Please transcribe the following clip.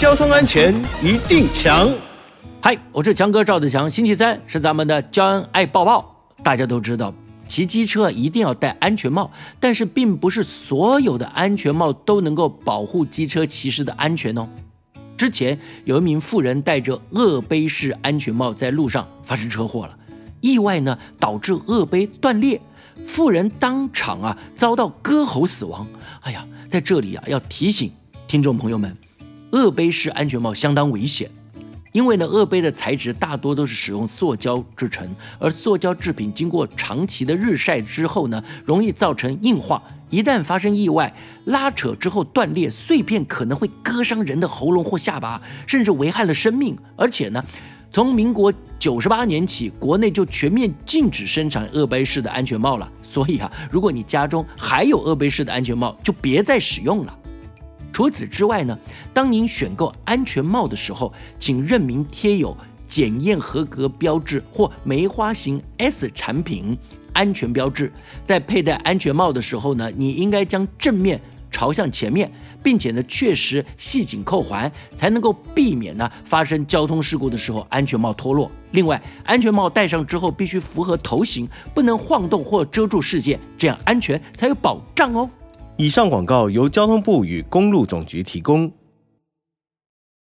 交通安全一定强。嗨，我是强哥赵子强。星期三是咱们的交恩爱抱抱。大家都知道，骑机车一定要戴安全帽，但是并不是所有的安全帽都能够保护机车骑士的安全哦。之前有一名妇人戴着鳄杯式安全帽在路上发生车祸了，意外呢导致鳄杯断裂。妇人当场啊遭到割喉死亡。哎呀，在这里啊要提醒听众朋友们，鳄杯式安全帽相当危险，因为呢鳄杯的材质大多都是使用塑胶制成，而塑胶制品经过长期的日晒之后呢，容易造成硬化，一旦发生意外拉扯之后断裂，碎片可能会割伤人的喉咙或下巴，甚至危害了生命，而且呢。从民国九十八年起，国内就全面禁止生产鳄杯式的安全帽了。所以啊，如果你家中还有鳄杯式的安全帽，就别再使用了。除此之外呢，当您选购安全帽的时候，请认明贴有检验合格标志或梅花型 S 产品安全标志。在佩戴安全帽的时候呢，你应该将正面。朝向前面，并且呢，确实系紧扣环，才能够避免呢发生交通事故的时候安全帽脱落。另外，安全帽戴上之后必须符合头型，不能晃动或遮住视线，这样安全才有保障哦。以上广告由交通部与公路总局提供。